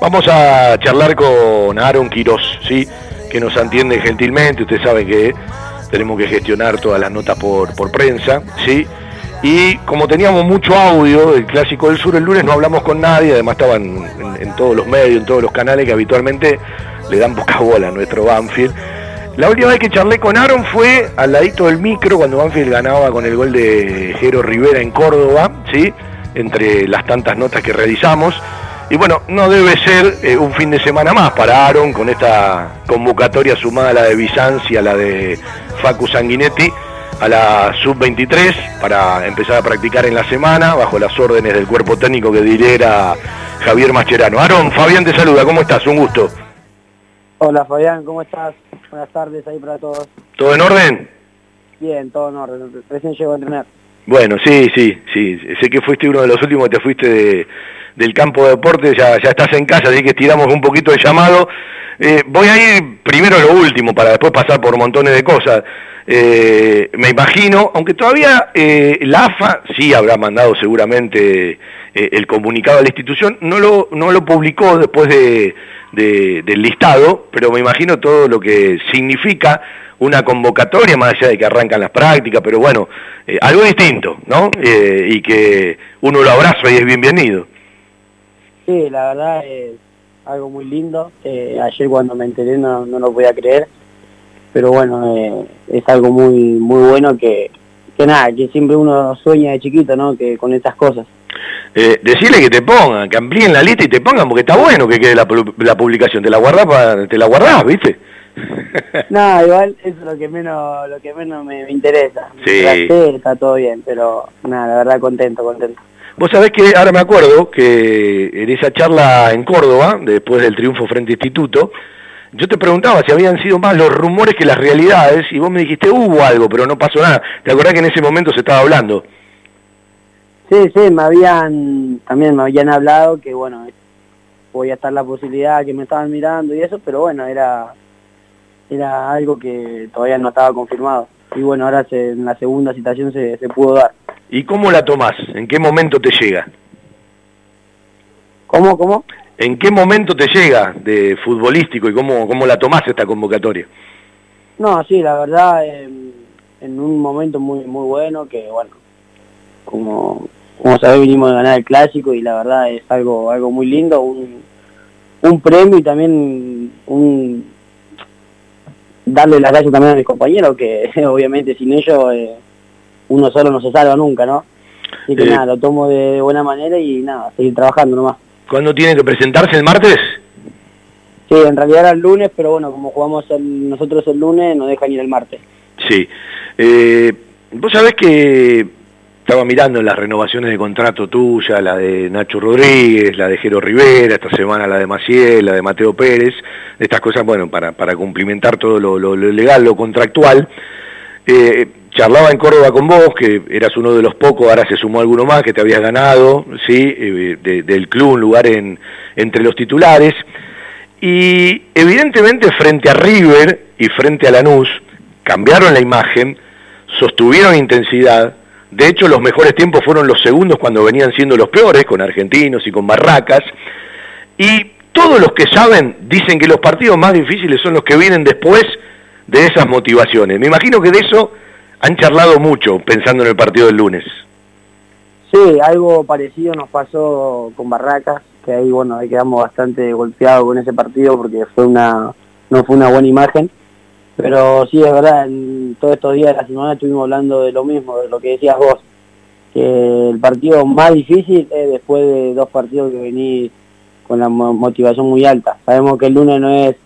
Vamos a charlar con Aaron Quirós, ¿sí? que nos atiende gentilmente. Usted sabe que tenemos que gestionar todas las notas por, por prensa, ¿sí? Y como teníamos mucho audio del Clásico del Sur el lunes, no hablamos con nadie, además estaban en, en todos los medios, en todos los canales que habitualmente le dan poca bola a nuestro Banfield. La última vez que charlé con Aaron fue al ladito del micro cuando Banfield ganaba con el gol de Jero Rivera en Córdoba, ¿sí? entre las tantas notas que realizamos. Y bueno, no debe ser eh, un fin de semana más para Aaron con esta convocatoria sumada a la de Bizanci, a la de Facu Sanguinetti, a la sub-23 para empezar a practicar en la semana bajo las órdenes del cuerpo técnico que lidera Javier Mascherano. Aaron, Fabián te saluda, ¿cómo estás? Un gusto. Hola Fabián, ¿cómo estás? Buenas tardes ahí para todos. ¿Todo en orden? Bien, todo en orden. Recién llego a entrenar. Bueno, sí, sí, sí. Sé que fuiste uno de los últimos que te fuiste de, del campo de deportes, ya, ya estás en casa, así que estiramos un poquito el llamado. Eh, voy a ir primero a lo último para después pasar por montones de cosas. Eh, me imagino, aunque todavía eh, la AFA sí habrá mandado seguramente eh, el comunicado a la institución, no lo, no lo publicó después de, de, del listado, pero me imagino todo lo que significa una convocatoria, más allá de que arrancan las prácticas, pero bueno, algo distinto, ¿no? Y que uno lo abraza y es bienvenido. Sí, la verdad es algo muy lindo. Eh, ayer cuando me enteré no, no lo podía creer, pero bueno, eh, es algo muy muy bueno que, que nada, que siempre uno sueña de chiquito, ¿no? Que con estas cosas. Eh, decirle que te pongan, que amplíen la lista y te pongan, porque está bueno que quede la, pu- la publicación, te la guardás, pa- te la guardás, ¿viste? No, igual eso es lo que menos lo que menos me, me interesa. Sí. Traté, está todo bien, pero nada, la verdad contento, contento. Vos sabés que ahora me acuerdo que en esa charla en Córdoba, después del triunfo frente a Instituto, yo te preguntaba si habían sido más los rumores que las realidades, y vos me dijiste hubo algo, pero no pasó nada. ¿Te acordás que en ese momento se estaba hablando? Sí, sí, me habían, también me habían hablado que bueno, podía estar la posibilidad que me estaban mirando y eso, pero bueno, era, era algo que todavía no estaba confirmado. Y bueno, ahora se- en la segunda citación se, se pudo dar. ¿Y cómo la tomás? ¿En qué momento te llega? ¿Cómo, cómo? ¿En qué momento te llega de futbolístico y cómo, cómo la tomás esta convocatoria? No, sí, la verdad, en, en un momento muy muy bueno que bueno, como, como sabés vinimos de ganar el clásico y la verdad es algo algo muy lindo, un, un premio y también un darle las gracias también a mis compañeros que obviamente sin ellos eh, uno solo no se salva nunca, ¿no? Así que Eh. nada, lo tomo de, buena manera y nada, seguir trabajando nomás. ¿Cuándo tiene que presentarse el martes? Sí, en realidad era el lunes, pero bueno, como jugamos el- nosotros el lunes, nos dejan ir el martes. Sí. Eh, vos sabés que estaba mirando las renovaciones de contrato tuya, la de Nacho Rodríguez, la de Jero Rivera, esta semana la de Maciel, la de Mateo Pérez, estas cosas, bueno, para, cumplimentar todo lo, lo- lo legal, lo contractual. Eh, charlaba en Córdoba con vos, que eras uno de los pocos, ahora se sumó alguno más, que te habías ganado, ¿sí? Eh, de- del club, un lugar en, entre los titulares. Y evidentemente frente a River y frente a Lanús, cambiaron la imagen, sostuvieron intensidad, de hecho los mejores tiempos fueron los segundos cuando venían siendo los peores, con argentinos y con barracas, y todos los que saben dicen que los partidos más difíciles son los que vienen después de esas motivaciones. Me imagino que de eso han charlado mucho pensando en el partido del lunes. Sí, algo parecido nos pasó con Barracas, que ahí bueno, ahí quedamos bastante golpeados con ese partido porque fue una no fue una buena imagen. Pero sí, es verdad, en todos estos días de la semana estuvimos hablando de lo mismo, de lo que decías vos, que el partido más difícil es después de dos partidos que venís con la mo- motivación muy alta. Sabemos que el lunes no es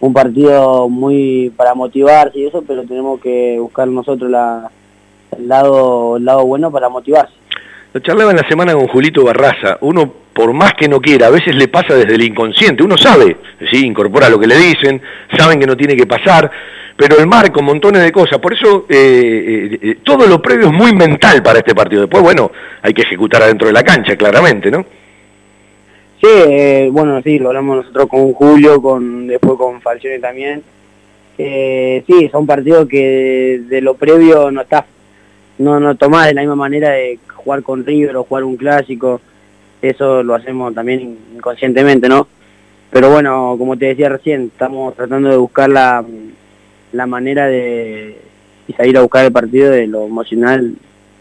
un partido muy para motivarse y eso, pero tenemos que buscar nosotros la, el lado el lado bueno para motivarse. Lo charlaba en la semana con Julito Barraza. Uno, por más que no quiera, a veces le pasa desde el inconsciente. Uno sabe, sí, incorpora lo que le dicen, saben que no tiene que pasar, pero el marco, montones de cosas. Por eso eh, eh, eh, todo lo previo es muy mental para este partido. Después, bueno, hay que ejecutar adentro de la cancha, claramente, ¿no? Sí, eh, bueno, sí, lo hablamos nosotros con Julio, con después con Falcione también. Sí, son partidos que de lo previo no está, no, no tomás de la misma manera de jugar con River o jugar un clásico. Eso lo hacemos también inconscientemente, ¿no? pero bueno, como te decía recién, estamos tratando de buscar la, la manera de salir a buscar el partido de lo emocional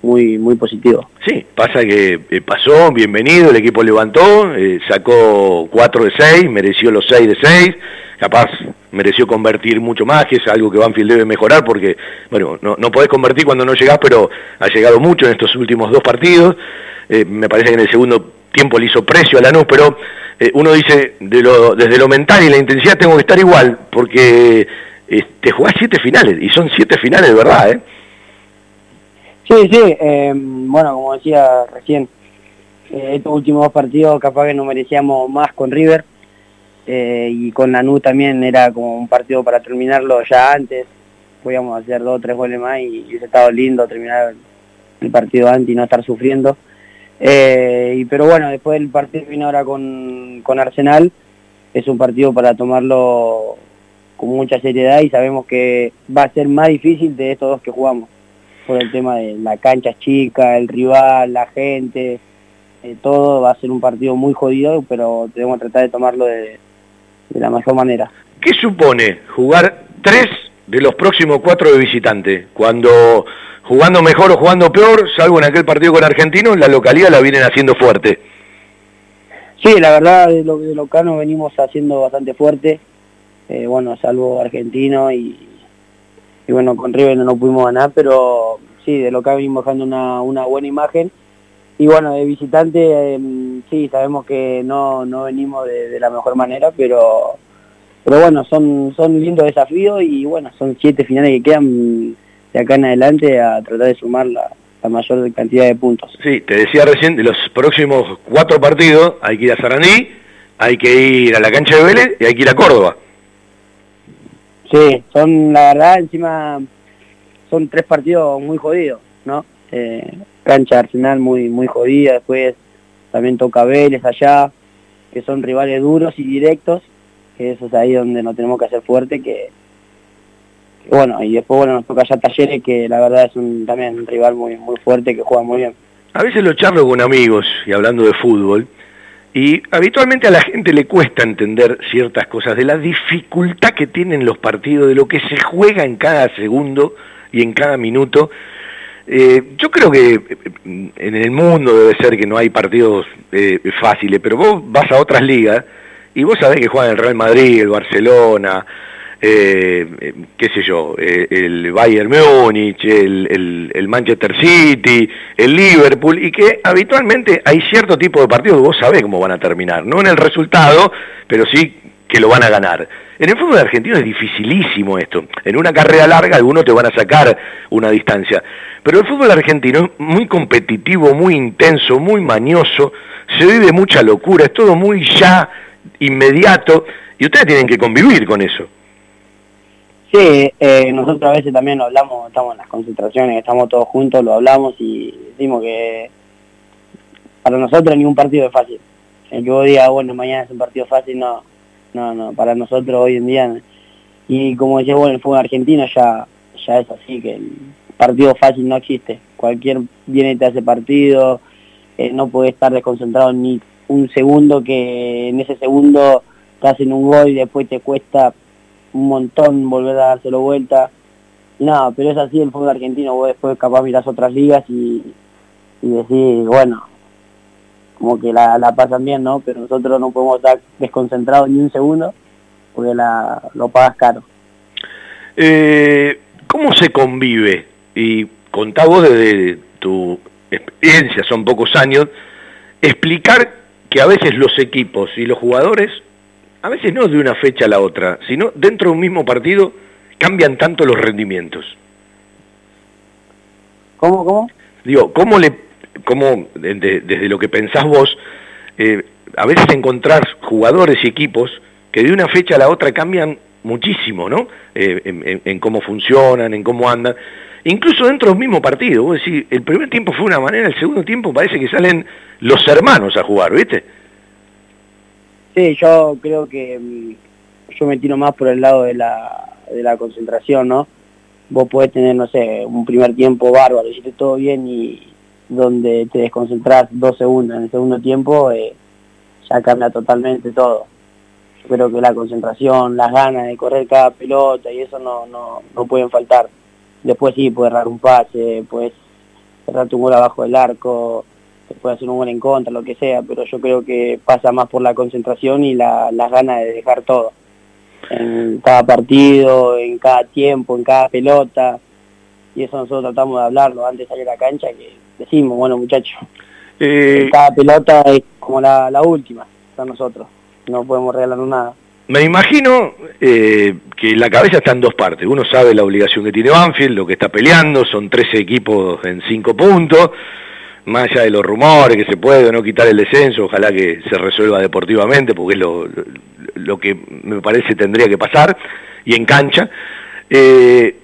muy muy positivo. Sí, pasa que eh, pasó, bienvenido, el equipo levantó, eh, sacó 4 de 6, mereció los 6 de 6, capaz mereció convertir mucho más, que es algo que Banfield debe mejorar porque, bueno, no, no podés convertir cuando no llegás, pero ha llegado mucho en estos últimos dos partidos. Eh, me parece que en el segundo tiempo le hizo precio a Lanús, pero uno dice, de lo, desde lo mental y la intensidad tengo que estar igual, porque te jugás siete finales, y son siete finales de verdad, ¿eh? Sí, sí, eh, bueno, como decía recién, eh, estos últimos dos partidos capaz que nos merecíamos más con River eh, y con Lanús también era como un partido para terminarlo ya antes, podíamos hacer dos o tres goles más y hubiese estado lindo terminar el partido antes y no estar sufriendo. y, pero bueno, después del partido viene ahora con, con Arsenal, es un partido para tomarlo con mucha seriedad y sabemos que va a ser más difícil de estos dos que jugamos por el tema de la cancha chica, el rival, la gente, eh, todo va a ser un partido muy jodido, pero debemos tratar de tomarlo de, la mejor manera. ¿Qué supone jugar tres de los próximos cuatro de visitante? Cuando jugando mejor o jugando peor, salvo en aquel partido con Argentinos, la localidad la vienen haciendo fuerte. Sí, la verdad de, lo, de local nos venimos haciendo bastante fuerte, eh, bueno, salvo Argentino y, y bueno, con River no pudimos ganar, pero sí, de lo que venimos dejando una, una buena imagen. Y bueno, de visitante, em, sí, sabemos que no, no venimos de, la mejor manera, pero pero bueno, son, son lindos desafíos y bueno, son siete finales que quedan de acá en adelante a tratar de sumar la, la mayor cantidad de puntos. Sí, te decía recién, de los próximos cuatro partidos hay que ir a Sarandí, hay que ir a la cancha de Vélez y hay que ir a Córdoba. Sí, son la verdad encima son tres partidos muy jodidos, ¿no? Eh, cancha Arsenal muy muy jodida, después también toca Vélez allá, que son rivales duros y directos, que eso es ahí donde nos tenemos que hacer fuerte, que, bueno, y después bueno nos toca allá Talleres, que la verdad es un, también un rival muy, muy fuerte, que juega muy bien. A veces lo charlo con amigos y hablando de fútbol, y habitualmente a la gente le cuesta entender ciertas cosas, de la dificultad que tienen los partidos, de lo que se juega en cada segundo y en cada minuto. Eh, yo creo que eh, en el mundo debe ser que no hay partidos eh, fáciles, pero vos vas a otras ligas y vos sabés que juegan el Real Madrid, el Barcelona, eh, qué sé yo, eh, el Bayern Múnich, el, el, Manchester City, el Liverpool, y que habitualmente hay cierto tipo de partidos que vos sabés cómo van a terminar, no en el resultado, pero sí que lo van a ganar. En el fútbol argentino es dificilísimo esto. En una carrera larga algunos te van a sacar una distancia. Pero el fútbol argentino es muy competitivo, muy intenso, muy mañoso, se vive mucha locura, es todo muy ya, inmediato, y ustedes tienen que convivir con eso. Sí, eh, nosotros a veces también lo hablamos, estamos en las concentraciones, estamos todos juntos, lo hablamos y decimos que para nosotros ningún partido es fácil. El que vos digas, bueno, mañana es un partido fácil, no, no, no, para nosotros hoy en día. Y como decía, bueno, el fútbol argentino ya, ya es así, que el partido fácil no existe. Cualquier viene y te hace partido, eh, no puede estar desconcentrado ni un segundo, que en ese segundo te hacen un gol y después te cuesta un montón volver a dárselo vuelta. No, pero es así el fútbol argentino, vos después capaz mirás otras ligas y, y decís, bueno, como que la, la pasan bien, ¿no? Pero nosotros no podemos estar desconcentrados ni un segundo porque la, lo pagas caro. Eh, ¿Cómo se convive? Y contá vos desde tu experiencia, son pocos años, explicar que a veces los equipos y los jugadores a veces no de una fecha a la otra, sino dentro de un mismo partido cambian tanto los rendimientos. ¿Cómo, cómo? Digo, ¿cómo le, cómo, desde lo que pensás vos, eh, a veces encontrás jugadores y equipos que de una fecha a la otra cambian muchísimo, ¿no? Eh, en, cómo funcionan, en cómo andan. Incluso dentro del mismo partido, vos decís, el primer tiempo fue una manera, el segundo tiempo parece que salen los hermanos a jugar, ¿viste? Sí, yo creo que mm, yo me tiro más por el lado de la, de la concentración, ¿no? Vos podés tener, no sé, un primer tiempo bárbaro, hiciste todo bien y donde te desconcentrás dos segundos en el segundo tiempo, eh, ya cambia totalmente todo. creo que la concentración, las ganas de correr cada pelota y eso no, no, no pueden faltar. Después sí, puede errar un pase, puedes cerrar tu gol abajo del arco, te puede hacer un gol en contra, lo que sea, pero yo creo que pasa más por la concentración y la, las ganas de dejar todo. En cada partido, en cada tiempo, en cada pelota, y eso nosotros tratamos de hablarlo antes de salir a la cancha, que decimos, bueno muchachos, eh, cada pelota es como la, la última para nosotros no podemos regalar nada. Me imagino eh, que la cabeza está en dos partes. Uno sabe la obligación que tiene Banfield, lo que está peleando, son 13 equipos en 5 puntos, más allá de los rumores que se puede o no quitar el descenso, ojalá que se resuelva deportivamente, porque es lo, lo, que me parece tendría que pasar, y en cancha. Eh,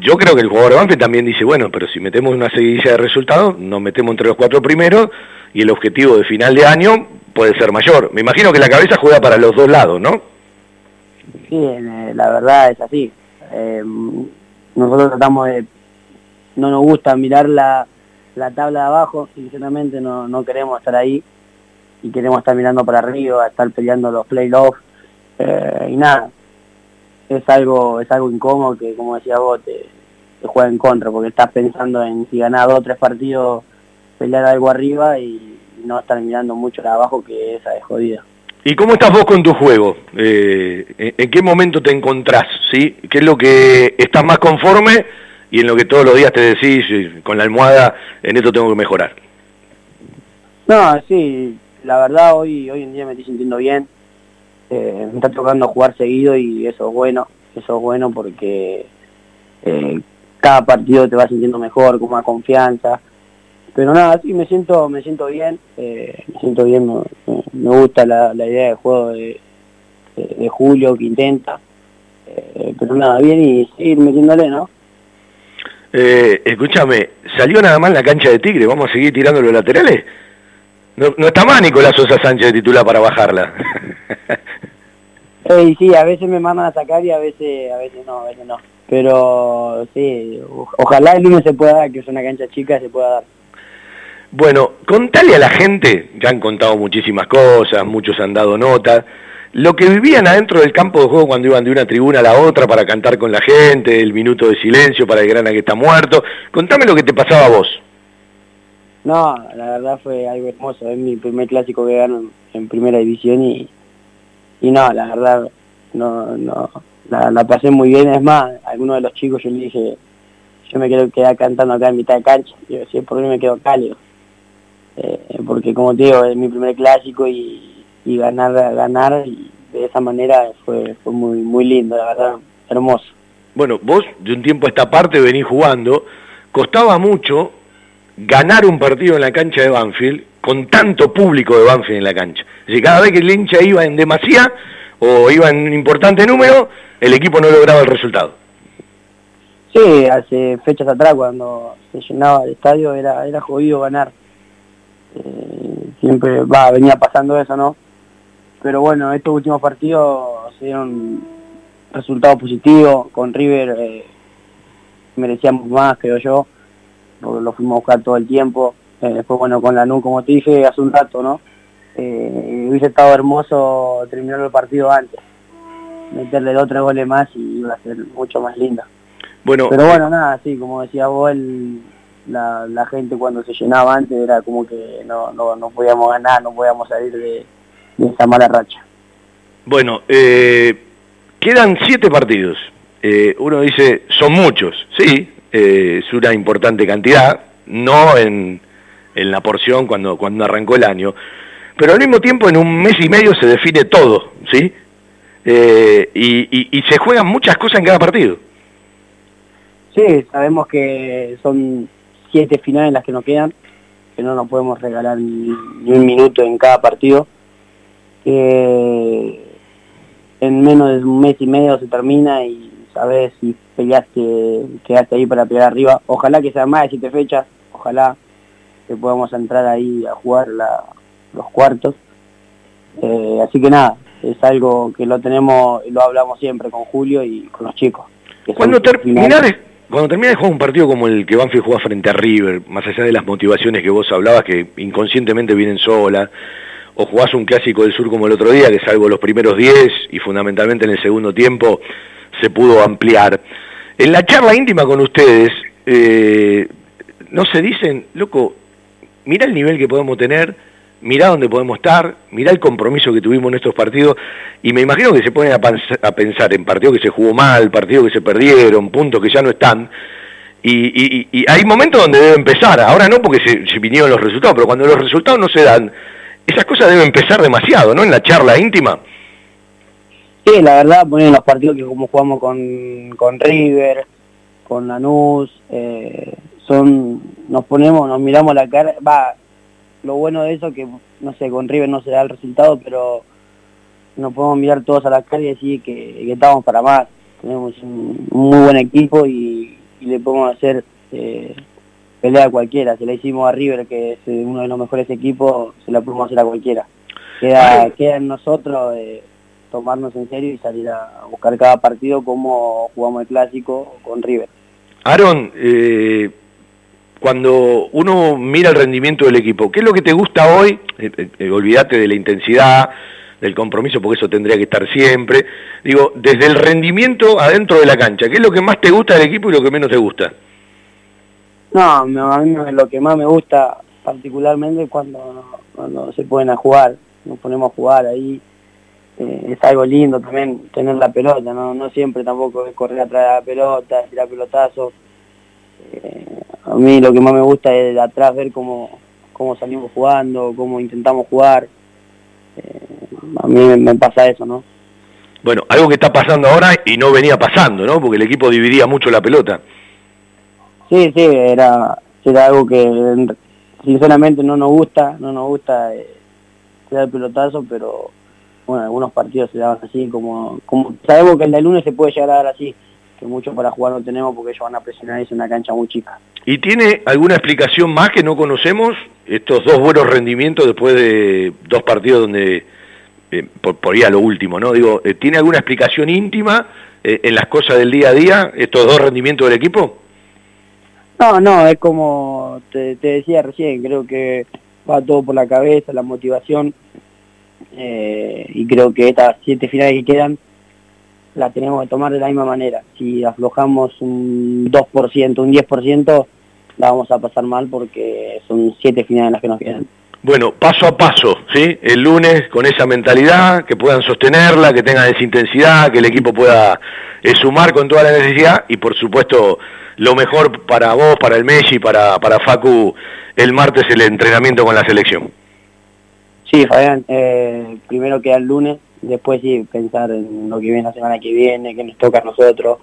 yo creo que el jugador Banfield también dice, bueno, pero si metemos una seguidilla de resultados, nos metemos entre los cuatro primeros, y el objetivo de final de año puede ser mayor. Me imagino que la cabeza juega para los dos lados, ¿no? Sí, eh, la verdad es así. Eh, nosotros tratamos de... No nos gusta mirar la, la tabla de abajo, sinceramente no, no queremos estar ahí y queremos estar mirando para arriba, estar peleando los playoffs eh, y nada. Es algo, es algo incómodo que, como decía vos, te, juega en contra, porque estás pensando en si ganar dos o tres partidos, pelear algo arriba y no estar mirando mucho la abajo que esa es jodida. ¿Y cómo estás vos con tu juego? Eh, ¿En qué momento te encontrás? ¿sí? ¿Qué es lo que estás más conforme y en lo que todos los días te decís con la almohada, en esto tengo que mejorar? No, sí, la verdad hoy, hoy en día me estoy sintiendo bien. Eh, me está tocando jugar seguido y eso es bueno, eso es bueno porque eh, cada partido te va sintiendo mejor, con más confianza pero nada, sí, me siento, me siento bien, eh, me siento bien, me, gusta la, idea de juego de, Julio que intenta, pero nada, bien y seguir metiéndole, ¿no? Eh, escúchame, ¿salió nada más la cancha de Tigre? ¿Vamos a seguir tirando los laterales? No, no está más Nicolás Sosa Sánchez de titular para bajarla. eh, sí, a veces me mandan a sacar y a veces, a veces no, a veces no. Pero sí, ojalá el lunes se pueda dar, que es una cancha chica, se pueda dar. Bueno, contale a la gente, ya han contado muchísimas cosas, muchos han dado nota, lo que vivían adentro del campo de juego cuando iban de una tribuna a la otra para cantar con la gente, el minuto de silencio para el grana que está muerto. Contame lo que te pasaba a vos. No, la verdad fue algo hermoso, es mi primer clásico que gano en, primera división y, y no, la verdad no, no, la, pasé muy bien, es más, a alguno de los chicos yo le dije, yo me quiero quedar cantando acá en mitad de cancha, yo si es por mí me quedo cálido eh, porque como te digo, es mi primer clásico y, ganar, ganar y de esa manera fue, fue muy, muy lindo, la verdad, hermoso. Bueno, vos de un tiempo a esta parte venís jugando, costaba mucho ganar un partido en la cancha de Banfield con tanto público de Banfield en la cancha. Es cada vez que el hincha iba en demasía o iba en un importante número, el equipo no lograba el resultado. Sí, hace fechas atrás cuando se llenaba el estadio era, era jodido ganar. Eh, siempre va, venía pasando eso, ¿no? Pero bueno, estos últimos partidos se dieron resultados positivos, con River eh, merecíamos más, creo yo, porque lo fuimos a buscar todo el tiempo. Eh, después, bueno, con la NU, como te dije hace un rato, ¿no? Eh, hubiese estado hermoso terminar el partido antes, meterle dos tres goles más y iba a ser mucho más linda. Bueno, Pero bueno, nada, sí, como decía vos, el, la, gente cuando se llenaba antes era como que no, no, no podíamos ganar, no podíamos salir de, esa mala racha. Bueno, eh, quedan siete partidos. Eh, uno dice, son muchos, sí, eh, es una importante cantidad, no en, en la porción cuando, cuando arrancó el año, pero al mismo tiempo en un mes y medio se define todo, ¿sí? y, y se juegan muchas cosas en cada partido. Sí, sabemos que son siete finales las que nos quedan, que no nos podemos regalar ni, un minuto en cada partido. En menos de un mes y medio se termina y sabes si peleaste, quedaste ahí para pelear arriba. Ojalá que sea más de siete fechas, ojalá que podamos entrar ahí a jugar los cuartos. Eh, así que nada, es algo que lo tenemos, lo hablamos siempre con Julio y con los chicos. Cuando termina cuando termina de jugar un partido como el que Banfield juega frente a River, más allá de las motivaciones que vos hablabas, que inconscientemente vienen solas, o jugás un clásico del sur como el otro día, que salvo los primeros 10 y fundamentalmente en el segundo tiempo se pudo ampliar. En la charla íntima con ustedes, eh, no se dicen, loco, mira el nivel que podemos tener, mirá dónde podemos estar, mirá el compromiso que tuvimos en estos partidos, y me imagino que se ponen a, pensar en partidos que se jugó mal, partidos que se perdieron, puntos que ya no están, y, hay momentos donde debe empezar, ahora no porque se, vinieron los resultados, pero cuando los resultados no se dan, esas cosas deben empezar demasiado, ¿no? En la charla íntima. Sí, la verdad, ponen los partidos que como jugamos con, con River, con Lanús, eh, son, nos ponemos, nos miramos la cara, va, lo bueno de eso que, no sé, con River no se da el resultado, pero nos podemos mirar todos a la cara y decir que, estamos para más. Tenemos un, muy buen equipo y, le podemos hacer eh, pelea a cualquiera. Se la hicimos a River, que es eh, uno de los mejores equipos, se la podemos hacer a cualquiera. Queda, queda en nosotros eh, tomarnos en serio y salir a buscar cada partido como jugamos el clásico con River. Aaron, eh, cuando uno mira el rendimiento del equipo, ¿qué es lo que te gusta hoy? Eh, olvídate de la intensidad, del compromiso, porque eso tendría que estar siempre. Digo, desde el rendimiento adentro de la cancha, ¿qué es lo que más te gusta del equipo y lo que menos te gusta? No, a mí lo que más me gusta particularmente es cuando, cuando se pueden a jugar, nos ponemos a jugar ahí. es algo lindo también tener la pelota, no, no siempre tampoco es correr atrás de la pelota, tirar pelotazos. Eh, a mí lo que más me gusta es de atrás ver cómo, cómo salimos jugando, cómo intentamos jugar. Eh, a mí me, pasa eso, ¿no? Bueno, algo que está pasando ahora y no venía pasando, ¿no? Porque el equipo dividía mucho la pelota. Sí, sí, era, era algo que sinceramente no nos gusta, no nos gusta eh, el pelotazo, pero bueno, algunos partidos se daban así, como, sabemos que el de lunes se puede llegar a dar así, que mucho para jugar no tenemos porque ellos van a presionar es una cancha muy chica. ¿Y tiene alguna explicación más que no conocemos? Estos dos buenos rendimientos después de dos partidos donde, eh, por, por a lo último, ¿no? Digo, eh, ¿tiene alguna explicación íntima eh, en las cosas del día a día, estos dos rendimientos del equipo? No, no, es como te, decía recién, creo que va todo por la cabeza, la motivación, y creo que estas siete finales que quedan la tenemos que tomar de la misma manera. Si aflojamos un 2%, un 10%, la vamos a pasar mal porque son siete finales las que nos quedan. Bueno, paso a paso, ¿sí? El lunes con esa mentalidad, que puedan sostenerla, que tengan esa intensidad, que el equipo pueda eh, sumar con toda la necesidad y por supuesto lo mejor para vos, para el Messi, para, para Facu, el martes el entrenamiento con la selección. Sí, Fabián, eh, primero queda el lunes, después sí pensar en lo que viene la semana que viene, que nos toca a nosotros,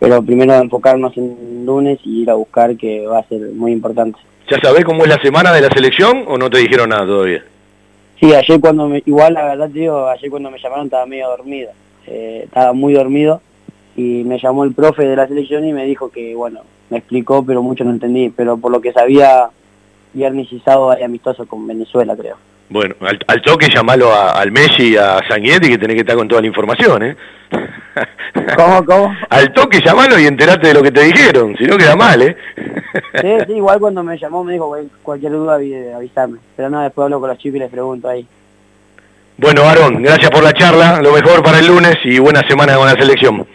pero primero enfocarnos en lunes y ir a buscar que va a ser muy importante. ¿Ya sabés cómo es la semana de la selección o no te dijeron nada todavía? Sí, ayer cuando me, igual la verdad digo, ayer cuando me llamaron estaba medio dormido, eh, estaba muy dormido y me llamó el profe de la selección y me dijo que, bueno, me explicó pero mucho no entendí, pero por lo que sabía, viernes y sábado hay amistoso con Venezuela creo. Bueno, al, toque llamalo al Messi y a Sanguietti que tenés que estar con toda la información, ¿eh? ¿Cómo, cómo? Al toque llamalo y enterate de lo que te dijeron, si no queda mal, ¿eh? sí, sí, igual cuando me llamó me dijo cualquier duda avisarme. Pero no, después hablo con los chicos y les pregunto ahí. Bueno, Aaron, gracias por la charla, lo mejor para el lunes y buena semana con la selección.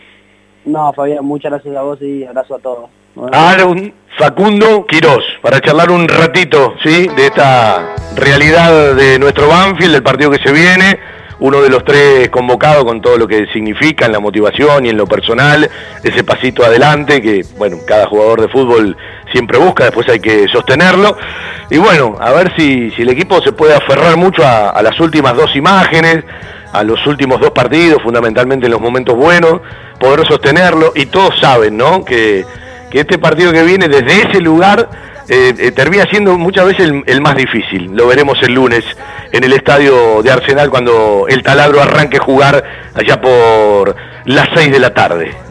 No, Fabián, muchas gracias a vos y abrazo a todos. Aaron Facundo Quirós, para charlar un ratito, ¿sí? De esta realidad de nuestro Banfield, del partido que se viene, uno de los tres convocados con todo lo que significa en la motivación y en lo personal, ese pasito adelante que, bueno, cada jugador de fútbol siempre busca, después hay que sostenerlo. Y bueno, a ver si, si el equipo se puede aferrar mucho a, a las últimas dos imágenes, a los últimos dos partidos, fundamentalmente en los momentos buenos, poder sostenerlo. Y todos saben, ¿no? Que que este partido que viene desde ese lugar eh, eh, termina siendo muchas veces el, más difícil. Lo veremos el lunes en el estadio de Arsenal cuando el taladro arranque jugar allá por las 6 de la tarde.